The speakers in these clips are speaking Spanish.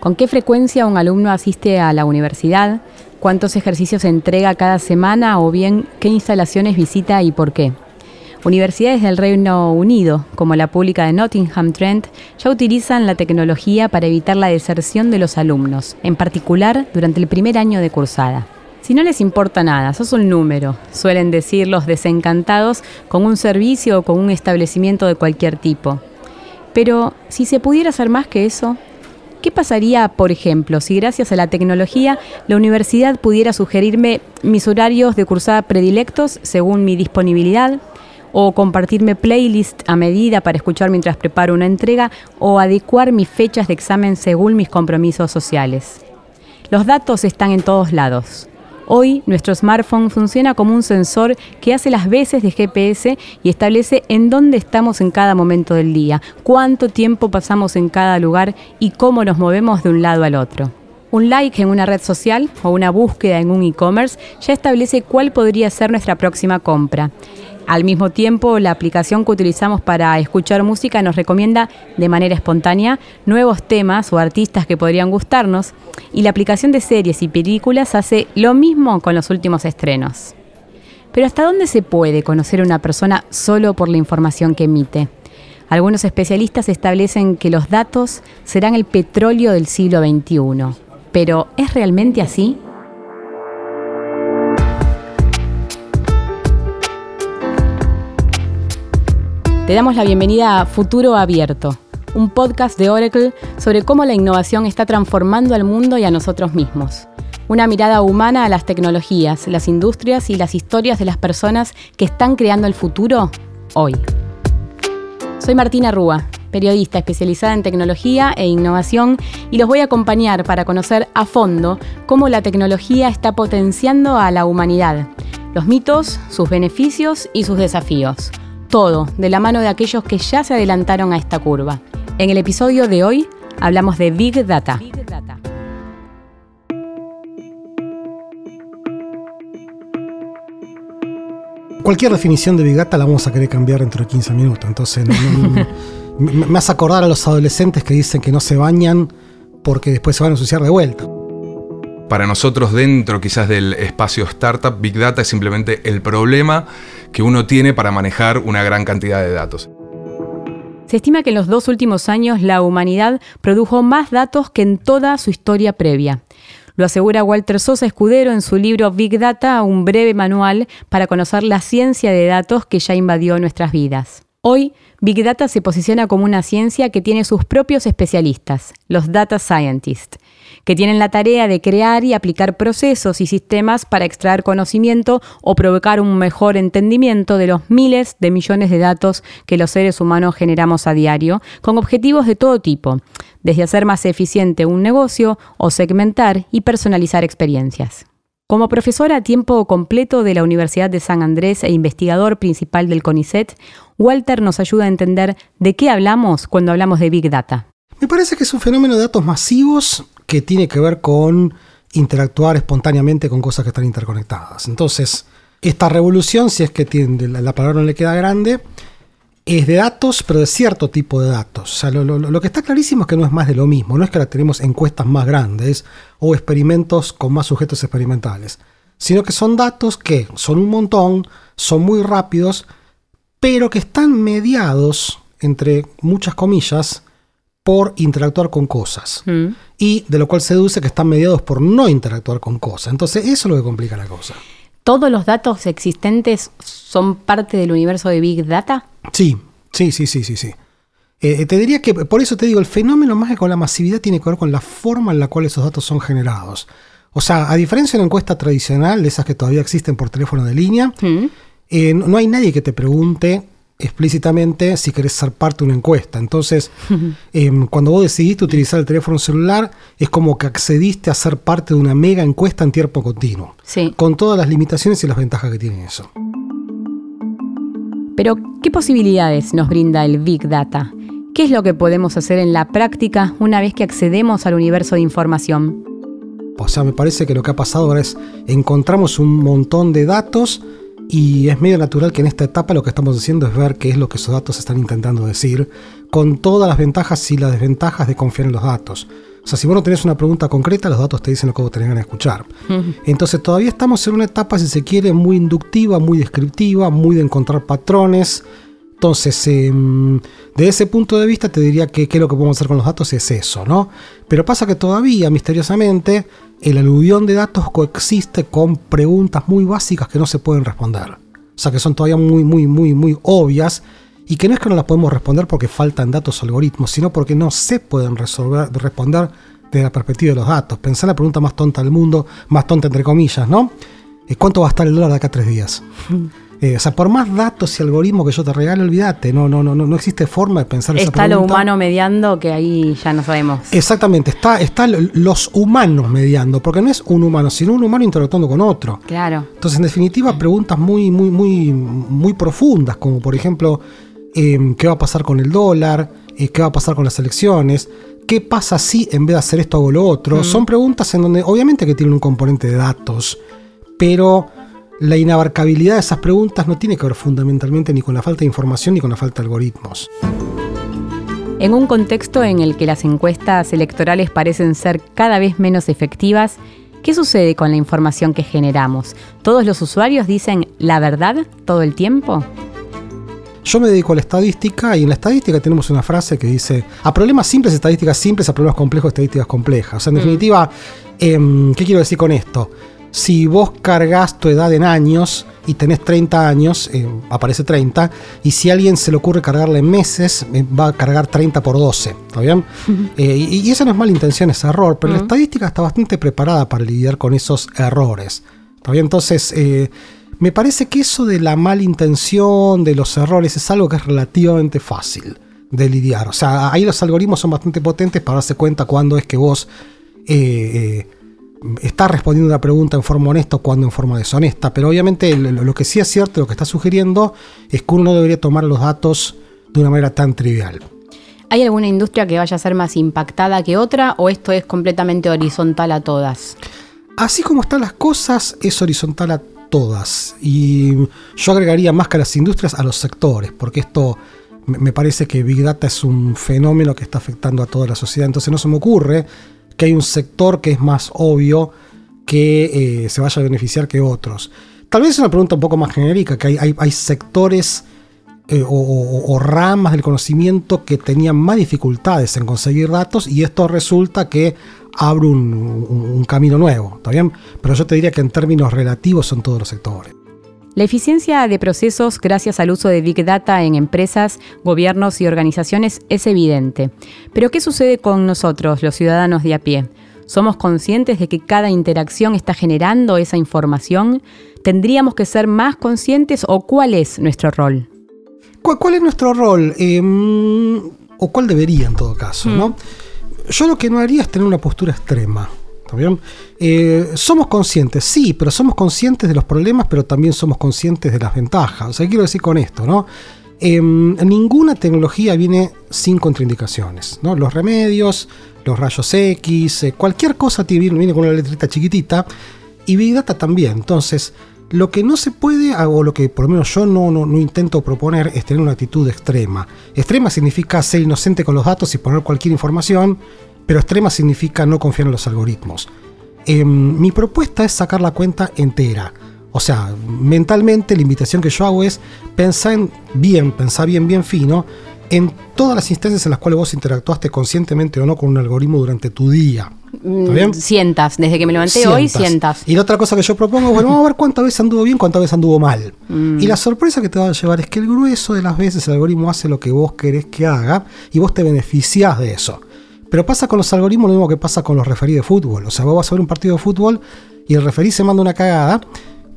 ¿Con qué frecuencia un alumno asiste a la universidad? ¿Cuántos ejercicios entrega cada semana o bien qué instalaciones visita y por qué? Universidades del Reino Unido, como la pública de Nottingham Trent, ya utilizan la tecnología para evitar la deserción de los alumnos, en particular durante el primer año de cursada. Si no les importa nada, sos un número, suelen decir los desencantados con un servicio o con un establecimiento de cualquier tipo. Pero si se pudiera hacer más que eso, ¿qué pasaría, por ejemplo, si gracias a la tecnología la universidad pudiera sugerirme mis horarios de cursada predilectos según mi disponibilidad? o compartirme playlist a medida para escuchar mientras preparo una entrega o adecuar mis fechas de examen según mis compromisos sociales. Los datos están en todos lados. Hoy nuestro smartphone funciona como un sensor que hace las veces de GPS y establece en dónde estamos en cada momento del día, cuánto tiempo pasamos en cada lugar y cómo nos movemos de un lado al otro. Un like en una red social o una búsqueda en un e-commerce ya establece cuál podría ser nuestra próxima compra. Al mismo tiempo, la aplicación que utilizamos para escuchar música nos recomienda de manera espontánea nuevos temas o artistas que podrían gustarnos y la aplicación de series y películas hace lo mismo con los últimos estrenos. Pero ¿hasta dónde se puede conocer a una persona solo por la información que emite? Algunos especialistas establecen que los datos serán el petróleo del siglo XXI. Pero ¿es realmente así? Te damos la bienvenida a Futuro Abierto, un podcast de Oracle sobre cómo la innovación está transformando al mundo y a nosotros mismos. Una mirada humana a las tecnologías, las industrias y las historias de las personas que están creando el futuro hoy. Soy Martina Rúa, periodista especializada en tecnología e innovación y los voy a acompañar para conocer a fondo cómo la tecnología está potenciando a la humanidad, los mitos, sus beneficios y sus desafíos todo de la mano de aquellos que ya se adelantaron a esta curva. En el episodio de hoy hablamos de Big Data. Cualquier definición de Big Data la vamos a querer cambiar dentro de 15 minutos. Entonces, me hace acordar a los adolescentes que dicen que no se bañan porque después se van a ensuciar de vuelta. Para nosotros dentro quizás del espacio startup, Big Data es simplemente el problema que uno tiene para manejar una gran cantidad de datos. Se estima que en los dos últimos años la humanidad produjo más datos que en toda su historia previa. Lo asegura Walter Sosa Escudero en su libro Big Data, un breve manual para conocer la ciencia de datos que ya invadió nuestras vidas. Hoy, Big Data se posiciona como una ciencia que tiene sus propios especialistas, los Data Scientists que tienen la tarea de crear y aplicar procesos y sistemas para extraer conocimiento o provocar un mejor entendimiento de los miles de millones de datos que los seres humanos generamos a diario, con objetivos de todo tipo, desde hacer más eficiente un negocio o segmentar y personalizar experiencias. Como profesor a tiempo completo de la Universidad de San Andrés e investigador principal del CONICET, Walter nos ayuda a entender de qué hablamos cuando hablamos de Big Data. Me parece que es un fenómeno de datos masivos que tiene que ver con interactuar espontáneamente con cosas que están interconectadas. Entonces, esta revolución, si es que tiene, la, palabra no le queda grande, es de datos, pero de cierto tipo de datos. O sea, lo, que está clarísimo es que no es más de lo mismo. No es que ahora tenemos encuestas más grandes o experimentos con más sujetos experimentales, sino que son datos que son un montón, son muy rápidos, pero que están mediados, entre muchas comillas, por interactuar con cosas. Mm. Y de lo cual se deduce que están mediados por no interactuar con cosas. Entonces, eso es lo que complica la cosa. ¿Todos los datos existentes son parte del universo de Big Data? Sí, sí, sí, sí, sí, sí. Eh, te diría que, por eso te digo, el fenómeno más que con la masividad tiene que ver con la forma en la cual esos datos son generados. O sea, a diferencia de una encuesta tradicional, de esas que todavía existen por teléfono de línea, mm. Eh, no hay nadie que te pregunte explícitamente si querés ser parte de una encuesta. Entonces, em, cuando vos decidiste utilizar el teléfono celular, es como que accediste a ser parte de una mega encuesta en tiempo continuo. Sí. Con todas las limitaciones y las ventajas que tiene eso. Pero, ¿qué posibilidades nos brinda el Big Data? ¿Qué es lo que podemos hacer en la práctica una vez que accedemos al universo de información? O sea, me parece que lo que ha pasado ahora es encontramos un montón de datos y es medio natural que en esta etapa lo que estamos haciendo es ver qué es lo que esos datos están intentando decir, con todas las ventajas y las desventajas de confiar en los datos. O sea, si vos no tenés una pregunta concreta, los datos te dicen lo que vos tenés de escuchar. Entonces todavía estamos en una etapa, si se quiere, muy inductiva, muy descriptiva, muy de encontrar patrones. Entonces, em, de ese punto de vista, te diría que, que lo que podemos hacer con los datos es eso, ¿no? Pero pasa que todavía, misteriosamente, el aluvión de datos coexiste con preguntas muy básicas que no se pueden responder. O sea, que son todavía muy, muy, muy, muy obvias y que no es que no las podemos responder porque faltan datos o algoritmos, sino porque no se pueden resolver, responder desde la perspectiva de los datos. Pensar la pregunta más tonta del mundo, más tonta entre comillas, ¿no? Eh, ¿Cuánto va a estar el dólar de acá a tres días? Eh, o sea, por más datos y algoritmos que yo te regale, olvídate, no, no, no, no existe forma de pensar está esa pregunta. Está lo humano mediando que ahí ya no sabemos. Exactamente, está, está los humanos mediando, porque no es un humano, sino un humano interactuando con otro. Claro. Entonces, en definitiva, preguntas muy, muy, muy, muy profundas, como por ejemplo, Em, qué va a pasar con el dólar, eh, qué va a pasar con las elecciones, qué pasa si en vez de hacer esto hago lo otro. Mm. Son preguntas en donde obviamente que tienen un componente de datos, pero la inabarcabilidad de esas preguntas no tiene que ver fundamentalmente ni con la falta de información ni con la falta de algoritmos. En un contexto en el que las encuestas electorales parecen ser cada vez menos efectivas, ¿qué sucede con la información que generamos? ¿Todos los usuarios dicen la verdad todo el tiempo? Yo me dedico a la estadística y en la estadística tenemos una frase que dice, a problemas simples, estadísticas simples, a problemas complejos, estadísticas complejas. O sea, en mm. definitiva, em, ¿qué quiero decir con esto? Si vos cargas tu edad en años y tenés 30 años, em, aparece 30, y si a alguien se le ocurre cargarla en meses, em, va a cargar 30 por 12, ¿está bien? Eh, y, eso no es mala intención, es error, pero la estadística está bastante preparada para lidiar con esos errores, ¿está bien? Entonces, eh, me parece que eso de la mala intención, de los errores, es algo que es relativamente fácil de lidiar. O sea, ahí los algoritmos son bastante potentes para darse cuenta cuando es que vos eh, eh, estás respondiendo una pregunta en forma honesta o cuando en forma deshonesta. Pero obviamente lo, que sí es cierto, lo que está sugiriendo, es que uno no debería tomar los datos de una manera tan trivial. ¿Hay alguna industria que vaya a ser más impactada que otra o esto es completamente horizontal a todas? Así como están las cosas, es horizontal a todas. Y yo agregaría más que a las industrias, a los sectores, porque esto me parece que Big Data es un fenómeno que está afectando a toda la sociedad. Entonces no se me ocurre que hay un sector que es más obvio que eh, se vaya a beneficiar que otros. Tal vez es una pregunta un poco más genérica, que hay, hay, sectores eh, o, ramas del conocimiento que tenían más dificultades en conseguir datos y esto resulta que abre un, camino nuevo, ¿está bien? Pero yo te diría que en términos relativos son todos los sectores. La eficiencia de procesos gracias al uso de Big Data en empresas, gobiernos y organizaciones es evidente. Pero ¿qué sucede con nosotros, los ciudadanos de a pie? ¿Somos conscientes de que cada interacción está generando esa información? ¿Tendríamos que ser más conscientes o cuál es nuestro rol? ¿Cuál, es nuestro rol? Em, o cuál debería en todo caso, ¿no? Mm. Yo lo que no haría es tener una postura extrema. ¿Está? Eh, somos conscientes, sí, pero somos conscientes de los problemas, pero también somos conscientes de las ventajas. O sea, ¿qué quiero decir con esto? ¿no? Em, ninguna tecnología viene sin contraindicaciones. ¿no? Los remedios, los rayos X, eh, cualquier cosa viene, viene con una letrita chiquitita. Y Big Data también. Entonces, lo que no se puede, o lo que por lo menos yo no, no, no, intento proponer, es tener una actitud extrema. Extrema significa ser inocente con los datos y poner cualquier información, pero extrema significa no confiar en los algoritmos. Em, mi propuesta es sacar la cuenta entera. O sea, mentalmente la invitación que yo hago es pensar bien, pensar bien, bien fino en todas las instancias en las cuales vos interactuaste conscientemente o no con un algoritmo durante tu día. ¿Está bien? Sientas, desde que me levanté hoy, sientas. Y la otra cosa que yo propongo, bueno, vamos a ver cuántas veces anduvo bien, cuántas veces anduvo mal. Mm. Y la sorpresa que te va a llevar es que el grueso de las veces el algoritmo hace lo que vos querés que haga y vos te beneficiás de eso. Pero pasa con los algoritmos lo mismo que pasa con los referidos de fútbol. O sea, vos vas a ver un partido de fútbol y el referí se manda una cagada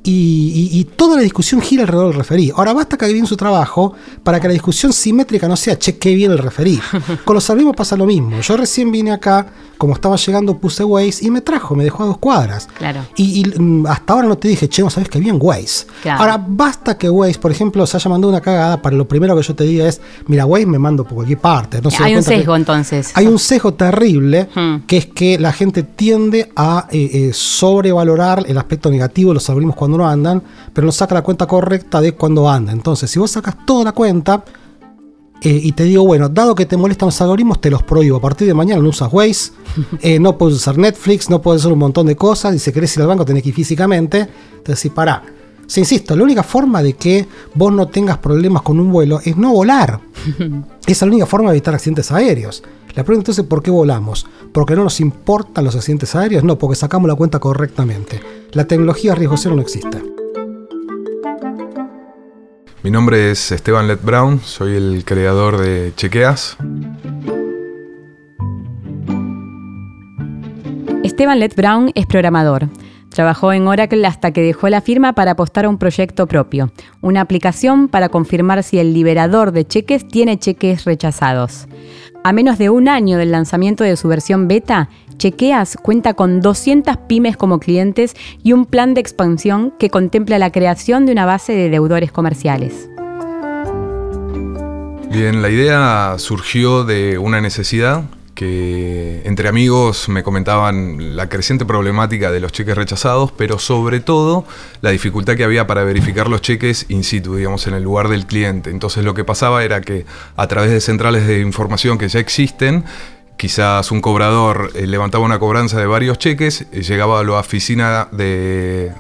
y, toda la discusión gira alrededor del referí. Ahora basta que haga bien su trabajo para que la discusión simétrica no sea, che, qué bien el referí. Con los algoritmos pasa lo mismo. Yo recién vine acá, como estaba llegando, puse Waze y me trajo, me dejó a dos cuadras. Claro. Y, mm, hasta ahora no te dije, che, no sabes que bien Waze. Ahora basta que Waze, por ejemplo, se haya mandado una cagada para lo primero que yo te diga es, mira, Waze me mando por cualquier parte. hay un sesgo entonces. Hay un sesgo terrible, hmm. que es que la gente tiende a eh, eh, sobrevalorar el aspecto negativo de los algoritmos cuando no andan, pero no saca la cuenta correcta de cuando anda. Entonces, si vos sacas toda la cuenta, eh, y te digo, bueno, dado que te molestan los algoritmos, te los prohíbo. A partir de mañana no usas Waze, eh, no puedes usar Netflix, no puedes hacer un montón de cosas. Y si querés ir al banco, tenés que ir físicamente. Entonces, sí, pará. Si insisto, la única forma de que vos no tengas problemas con un vuelo es no volar. Esa es la única forma de evitar accidentes aéreos. La pregunta entonces, ¿por qué volamos? ¿Porque no nos importan los accidentes aéreos? No, porque sacamos la cuenta correctamente. La tecnología riesgo cero no existe. Mi nombre es Esteban Let Brown, soy el creador de Chequeas. Esteban Let Brown es programador. Trabajó en Oracle hasta que dejó la firma para apostar a un proyecto propio, una aplicación para confirmar si el liberador de cheques tiene cheques rechazados. A menos de un año del lanzamiento de su versión beta, Chequeas cuenta con 200 pymes como clientes y un plan de expansión que contempla la creación de una base de deudores comerciales. Bien, la idea surgió de una necesidad que entre amigos me comentaban la creciente problemática de los cheques rechazados, pero sobre todo la dificultad que había para verificar los cheques in situ, digamos, en el lugar del cliente. Entonces lo que pasaba era que a través de centrales de información que ya existen, quizás un cobrador eh, levantaba una cobranza de varios cheques, eh, llegaba a la oficina de,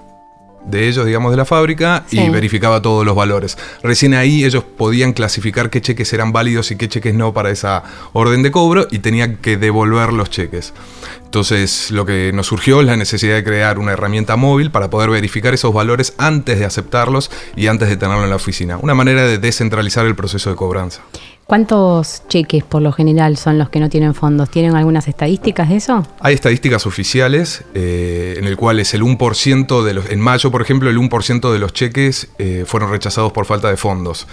de ellos, digamos, de la fábrica y verificaba todos los valores. Recién ahí ellos podían clasificar qué cheques eran válidos y qué cheques no para esa orden de cobro y tenían que devolver los cheques. Entonces lo que nos surgió es la necesidad de crear una herramienta móvil para poder verificar esos valores antes de aceptarlos y antes de tenerlo en la oficina. Una manera de descentralizar el proceso de cobranza. ¿Cuántos cheques por lo general son los que no tienen fondos? ¿Tienen algunas estadísticas de eso? Hay estadísticas oficiales eh, en el cual es el 1% de los... En mayo, por ejemplo, el 1% de los cheques eh, fueron rechazados por falta de fondos.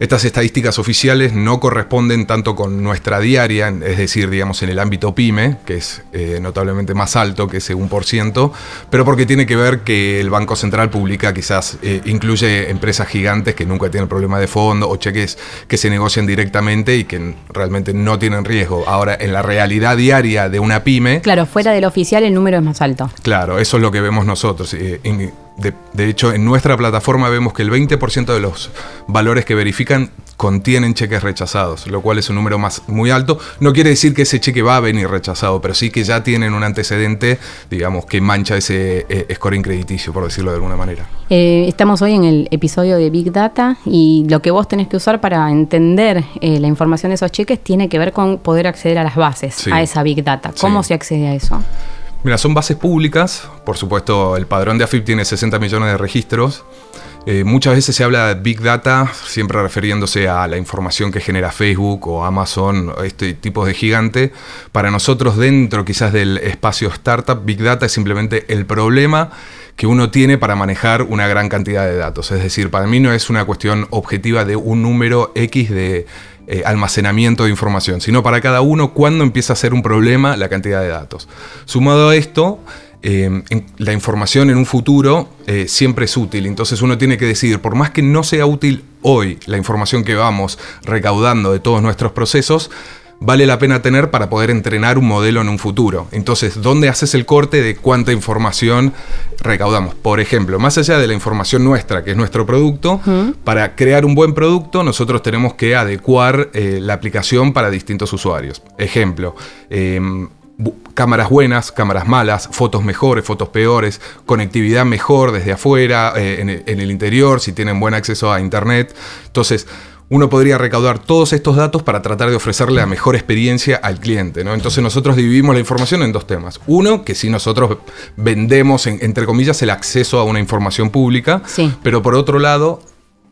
Estas estadísticas oficiales no corresponden tanto con nuestra diaria, es decir, digamos en el ámbito PYME, que es eh, notablemente más alto que ese 1%, pero porque tiene que ver que el Banco Central publica quizás, eh, incluye empresas gigantes que nunca tienen problema de fondo o cheques que se negocian directamente y que realmente no tienen riesgo. Ahora, en la realidad diaria de una PYME... Claro, fuera del oficial el número es más alto. Claro, eso es lo que vemos nosotros. Eh, de, hecho, en nuestra plataforma vemos que el 20% de los valores que verifican contienen cheques rechazados, lo cual es un número más, muy alto. No quiere decir que ese cheque va a venir rechazado, pero sí que ya tienen un antecedente, digamos, que mancha ese eh, scoring crediticio, por decirlo de alguna manera. Eh, estamos hoy en el episodio de Big Data y lo que vos tenés que usar para entender eh, la información de esos cheques tiene que ver con poder acceder a las bases, a esa Big Data. ¿Cómo se accede a eso? Mira, son bases públicas, por supuesto el padrón de AFIP tiene 60 millones de registros. Eh, muchas veces se habla de Big Data, siempre refiriéndose a la información que genera Facebook o Amazon, este tipo de gigante. Para nosotros dentro quizás del espacio startup, Big Data es simplemente el problema que uno tiene para manejar una gran cantidad de datos. Es decir, para mí no es una cuestión objetiva de un número X de eh, almacenamiento de información, sino para cada uno cuándo empieza a ser un problema la cantidad de datos. Sumado a esto, eh, la información en un futuro eh, siempre es útil, entonces uno tiene que decidir, por más que no sea útil hoy la información que vamos recaudando de todos nuestros procesos, vale la pena tener para poder entrenar un modelo en un futuro. Entonces, ¿dónde haces el corte de cuánta información recaudamos? Por ejemplo, más allá de la información nuestra, que es nuestro producto, para crear un buen producto nosotros tenemos que adecuar eh, la aplicación para distintos usuarios. Ejemplo, em, cámaras buenas, cámaras malas, fotos mejores, fotos peores, conectividad mejor desde afuera, eh, en, en, el interior, si tienen buen acceso a Internet. Entonces, uno podría recaudar todos estos datos para tratar de ofrecerle la mejor experiencia al cliente. ¿no? Entonces nosotros dividimos la información en dos temas. Uno, que si nosotros vendemos, entre comillas, el acceso a una información pública, pero por otro lado,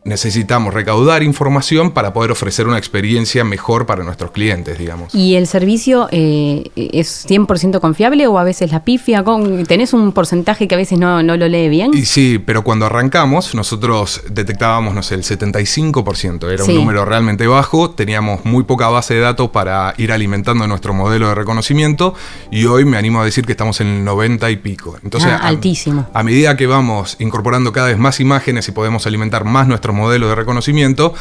necesitamos recaudar información para poder ofrecer una experiencia mejor para nuestros clientes, digamos. ¿Y el servicio eh, es 100% confiable o a veces la pifia? ¿Tenés un porcentaje que a veces no, lo lee bien? Y sí, pero cuando arrancamos nosotros detectábamos, no sé, el 75%, era un número realmente bajo, teníamos muy poca base de datos para ir alimentando nuestro modelo de reconocimiento y hoy me animo a decir que estamos en el 90 y pico. Entonces, ah, altísimo. A, a medida que vamos incorporando cada vez más imágenes y podemos alimentar más nuestro modelo de reconocimiento.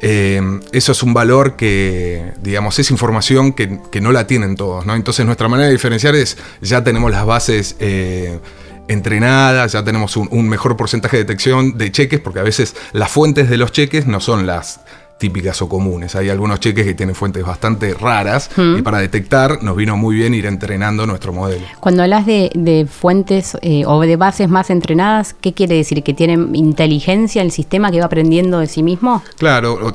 Eh, eso es un valor que, digamos, es información que, no la tienen todos, ¿no? Entonces nuestra manera de diferenciar es, ya tenemos las bases eh, entrenadas, ya tenemos un, mejor porcentaje de detección de cheques, porque a veces las fuentes de los cheques no son las típicas o comunes. Hay algunos cheques que tienen fuentes bastante raras y para detectar nos vino muy bien ir entrenando nuestro modelo. Cuando hablas de, fuentes eh, o de bases más entrenadas, ¿qué quiere decir? ¿Que tienen inteligencia el sistema que va aprendiendo de sí mismo? Claro,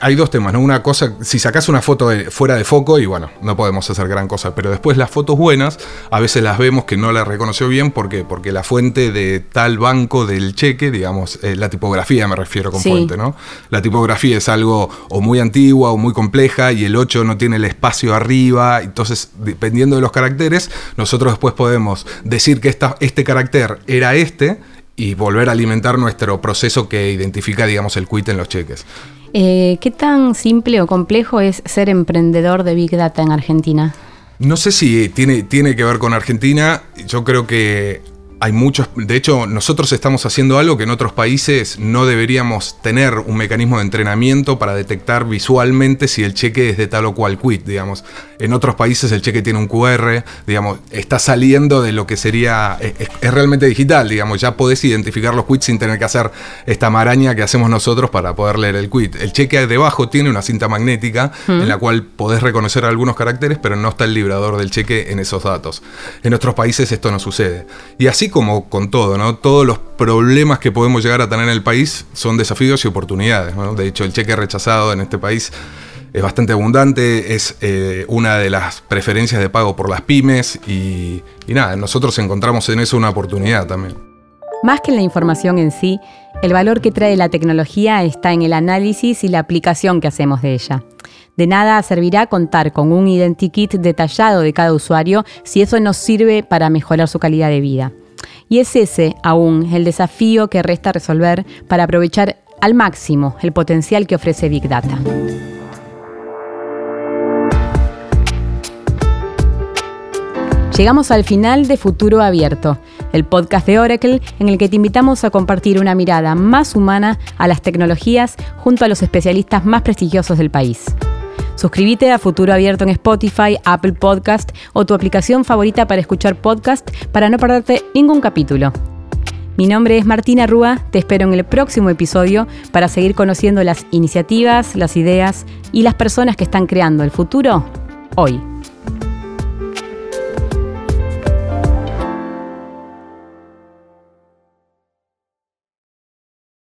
hay, dos temas, ¿no? Una cosa, si sacas una foto fuera de foco y bueno, no podemos hacer gran cosa, pero después las fotos buenas, a veces las vemos que no la reconoció bien, ¿por qué? Porque la fuente de tal banco del cheque, digamos, eh, la tipografía me refiero con fuente, ¿no? La tipografía es algo o muy antigua o muy compleja y el 8 no tiene el espacio arriba, entonces dependiendo de los caracteres, nosotros después podemos decir que esta, este carácter era este y volver a alimentar nuestro proceso que identifica, digamos, el quit en los cheques. Eh, ¿Qué tan simple o complejo es ser emprendedor de Big Data en Argentina? No sé si tiene, tiene que ver con Argentina. Yo creo que hay muchos, de hecho nosotros estamos haciendo algo que en otros países no deberíamos tener un mecanismo de entrenamiento para detectar visualmente si el cheque es de tal o cual quit, digamos. En otros países el cheque tiene un QR, digamos, está saliendo de lo que sería, es, realmente digital, digamos, ya podés identificar los quits sin tener que hacer esta maraña que hacemos nosotros para poder leer el quit. El cheque debajo tiene una cinta magnética en la cual podés reconocer algunos caracteres, pero no está el librador del cheque en esos datos. En otros países esto no sucede. Y así como con todo, ¿no? Todos los problemas que podemos llegar a tener en el país son desafíos y oportunidades. De hecho, el cheque rechazado en este país es bastante abundante, es eh, una de las preferencias de pago por las pymes y, nada, nosotros encontramos en eso una oportunidad también. Más que en la información en sí, el valor que trae la tecnología está en el análisis y la aplicación que hacemos de ella. De nada servirá contar con un identikit detallado de cada usuario si eso nos sirve para mejorar su calidad de vida. Y es ese aún el desafío que resta resolver para aprovechar al máximo el potencial que ofrece Big Data. Llegamos al final de Futuro Abierto, el podcast de Oracle en el que te invitamos a compartir una mirada más humana a las tecnologías junto a los especialistas más prestigiosos del país. Suscríbete a Futuro Abierto en Spotify, Apple Podcast o tu aplicación favorita para escuchar podcast para no perderte ningún capítulo. Mi nombre es Martina Rúa, te espero en el próximo episodio para seguir conociendo las iniciativas, las ideas y las personas que están creando el futuro hoy.